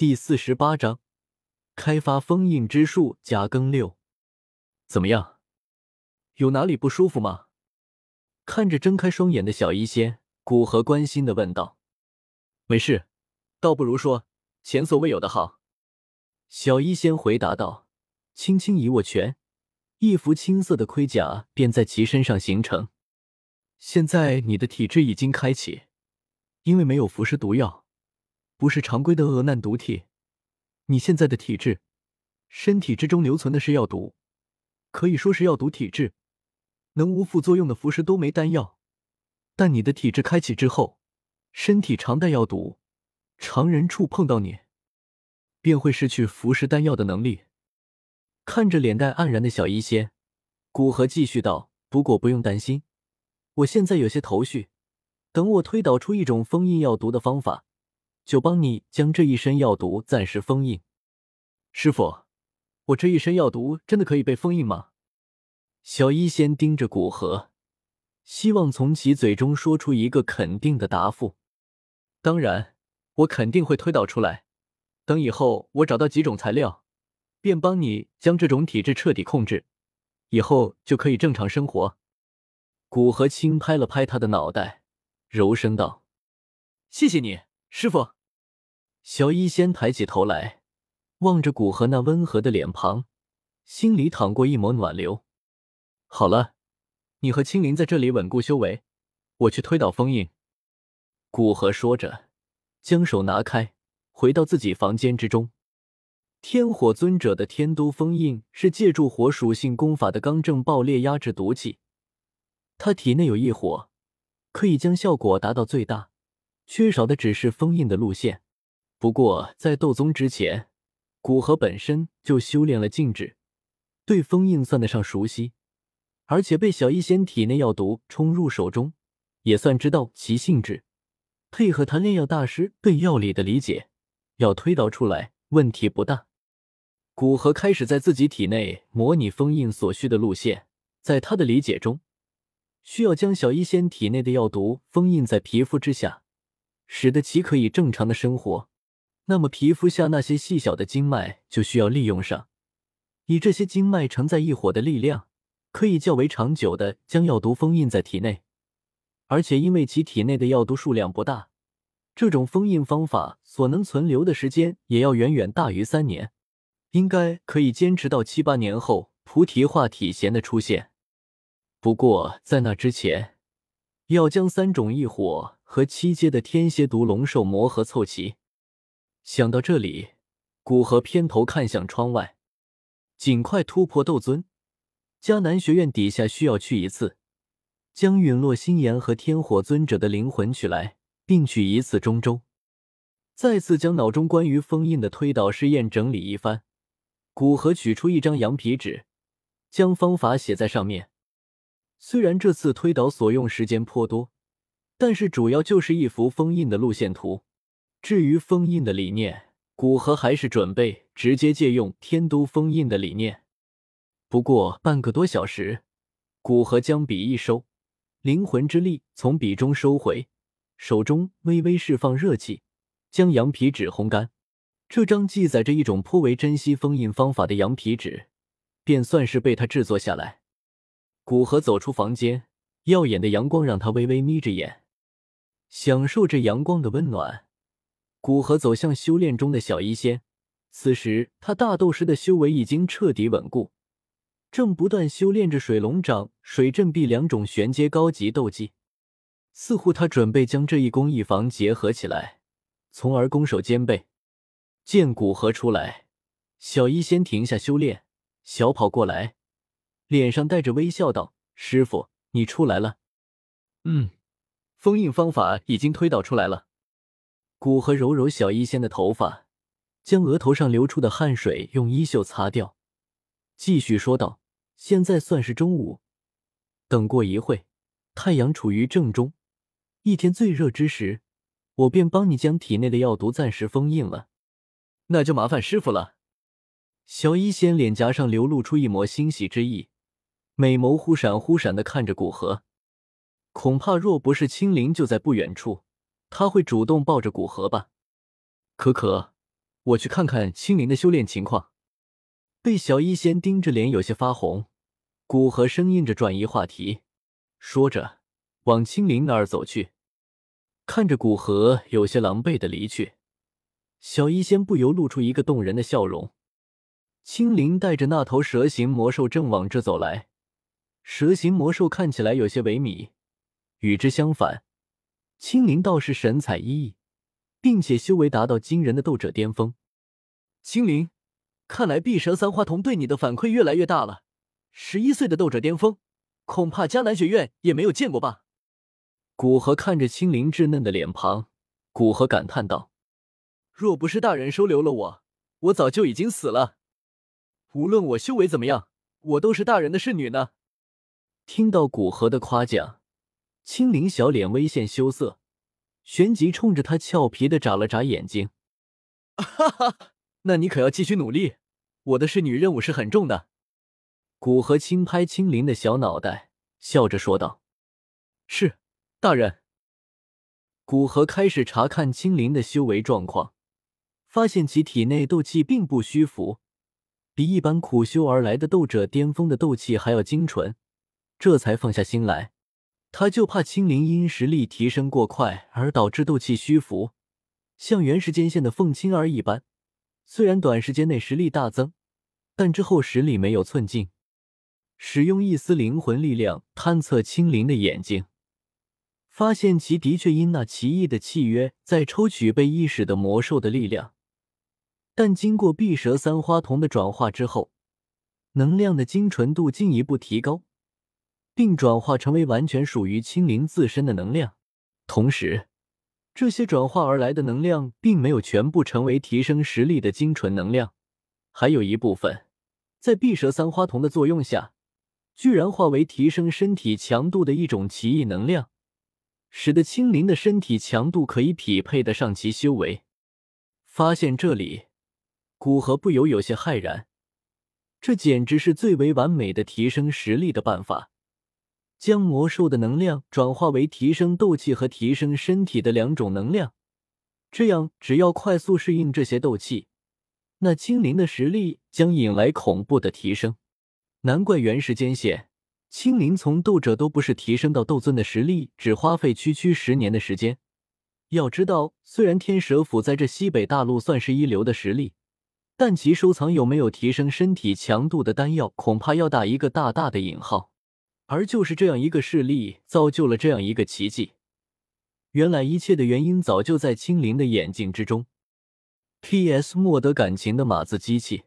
第四十八章，开发封印之术。甲庚六，怎么样？有哪里不舒服吗？看着睁开双眼的小医仙，古河关心的问道。没事，倒不如说前所未有的好。小医仙回答道，轻轻一握拳，一副青色的盔甲便在其身上形成。现在你的体质已经开启，因为没有服食毒药。不是常规的厄难毒体，你现在的体质，身体之中留存的是药毒，可以说是药毒体质，能无副作用的服食多枚丹药。但你的体质开启之后，身体常带药毒，常人触碰到你，便会失去服食丹药的能力。看着脸蛋黯然的小医仙，古河继续道：“不过不用担心，我现在有些头绪，等我推导出一种封印药毒的方法。”就帮你将这一身药毒暂时封印。师傅，我这一身药毒真的可以被封印吗？小医仙盯着古河，希望从其嘴中说出一个肯定的答复。当然，我肯定会推导出来。等以后我找到几种材料，便帮你将这种体质彻底控制，以后就可以正常生活。古河轻拍了拍他的脑袋，柔声道：“谢谢你，师傅。”小医仙抬起头来，望着古河那温和的脸庞，心里淌过一抹暖流。好了，你和青灵在这里稳固修为，我去推倒封印。古河说着，将手拿开，回到自己房间之中。天火尊者的天都封印是借助火属性功法的刚正爆裂压制毒气，他体内有异火，可以将效果达到最大，缺少的只是封印的路线。不过，在斗宗之前，古河本身就修炼了禁制，对封印算得上熟悉，而且被小医仙体内药毒冲入手中，也算知道其性质。配合他炼药大师对药理的理解，要推导出来问题不大。古河开始在自己体内模拟封印所需的路线，在他的理解中，需要将小医仙体内的药毒封印在皮肤之下，使得其可以正常的生活。那么皮肤下那些细小的经脉就需要利用上，以这些经脉承载异火的力量，可以较为长久的将药毒封印在体内。而且因为其体内的药毒数量不大，这种封印方法所能存留的时间也要远远大于三年，应该可以坚持到七八年后菩提化体贤的出现。不过在那之前，要将三种异火和七阶的天蝎毒龙兽魔核凑齐。想到这里，古河偏头看向窗外，尽快突破斗尊。迦南学院底下需要去一次，将陨落心炎和天火尊者的灵魂取来，并取一次中州。再次将脑中关于封印的推导试验整理一番，古河取出一张羊皮纸，将方法写在上面。虽然这次推导所用时间颇多，但是主要就是一幅封印的路线图。至于封印的理念，古河还是准备直接借用天都封印的理念。不过半个多小时，古河将笔一收，灵魂之力从笔中收回，手中微微释放热气，将羊皮纸烘干。这张记载着一种颇为珍惜封印方法的羊皮纸，便算是被他制作下来。古河走出房间，耀眼的阳光让他微微眯着眼，享受着阳光的温暖。古河走向修炼中的小医仙，此时他大斗师的修为已经彻底稳固，正不断修炼着水龙掌、水阵臂两种玄阶高级斗技。似乎他准备将这一攻一防结合起来，从而攻守兼备。见古河出来，小医仙停下修炼，小跑过来，脸上带着微笑道：“师傅，你出来了。”“嗯，封印方法已经推导出来了。”古河揉揉小医仙的头发，将额头上流出的汗水用衣袖擦掉，继续说道：“现在算是中午，等过一会，太阳处于正中，一天最热之时，我便帮你将体内的药毒暂时封印了。那就麻烦师傅了。”小医仙脸颊上流露出一抹欣喜之意，美眸忽闪忽闪的看着古河，恐怕若不是青灵就在不远处。他会主动抱着古河吧？可可，我去看看青灵的修炼情况。被小医仙盯着脸有些发红，古河生硬着转移话题，说着往青灵那儿走去。看着古河有些狼狈的离去，小医仙不由露出一个动人的笑容。青灵带着那头蛇形魔兽正往这走来，蛇形魔兽看起来有些萎靡，与之相反，青灵倒是神采奕奕，并且修为达到惊人的斗者巅峰。青灵。看来碧蛇三花瞳对你的反馈越来越大了。十一岁的斗者巅峰，恐怕迦南学院也没有见过吧？古河看着青灵稚嫩的脸庞，古河感叹道：“若不是大人收留了我，我早就已经死了。无论我修为怎么样，我都是大人的侍女呢。”听到古河的夸奖，青灵小脸微现羞涩，旋即冲着他俏皮的眨了眨眼睛：“哈哈，那你可要继续努力。”我的侍女任务是很重的，古河轻拍青灵的小脑袋，笑着说道：“是，大人。”古河开始查看青灵的修为状况，发现其体内斗气并不虚浮，比一般苦修而来的斗者巅峰的斗气还要精纯，这才放下心来。他就怕青灵因实力提升过快而导致斗气虚浮，像原时间线的凤青儿一般。虽然短时间内实力大增，但之后实力没有寸进。使用一丝灵魂力量探测青灵的眼睛，发现其的确因那奇异的契约在抽取被意识的魔兽的力量，但经过碧蛇三花瞳的转化之后，能量的精纯度进一步提高，并转化成为完全属于青灵自身的能量，同时。这些转化而来的能量，并没有全部成为提升实力的精纯能量，还有一部分在碧蛇三花瞳的作用下，居然化为提升身体强度的一种奇异能量，使得青灵的身体强度可以匹配得上其修为。发现这里，古河不由有些骇然，这简直是最为完美的提升实力的办法。将魔兽的能量转化为提升斗气和提升身体的两种能量，这样只要快速适应这些斗气，那青灵的实力将引来恐怖的提升。难怪原时间线青灵从斗者都不是提升到斗尊的实力，只花费区区十年的时间。要知道，虽然天蛇府在这西北大陆算是一流的实力，但其收藏有没有提升身体强度的丹药，恐怕要打一个大大的引号。而就是这样一个事例，造就了这样一个奇迹。原来一切的原因早就在青灵的眼睛之中。P.S. 莫得感情的码字机器。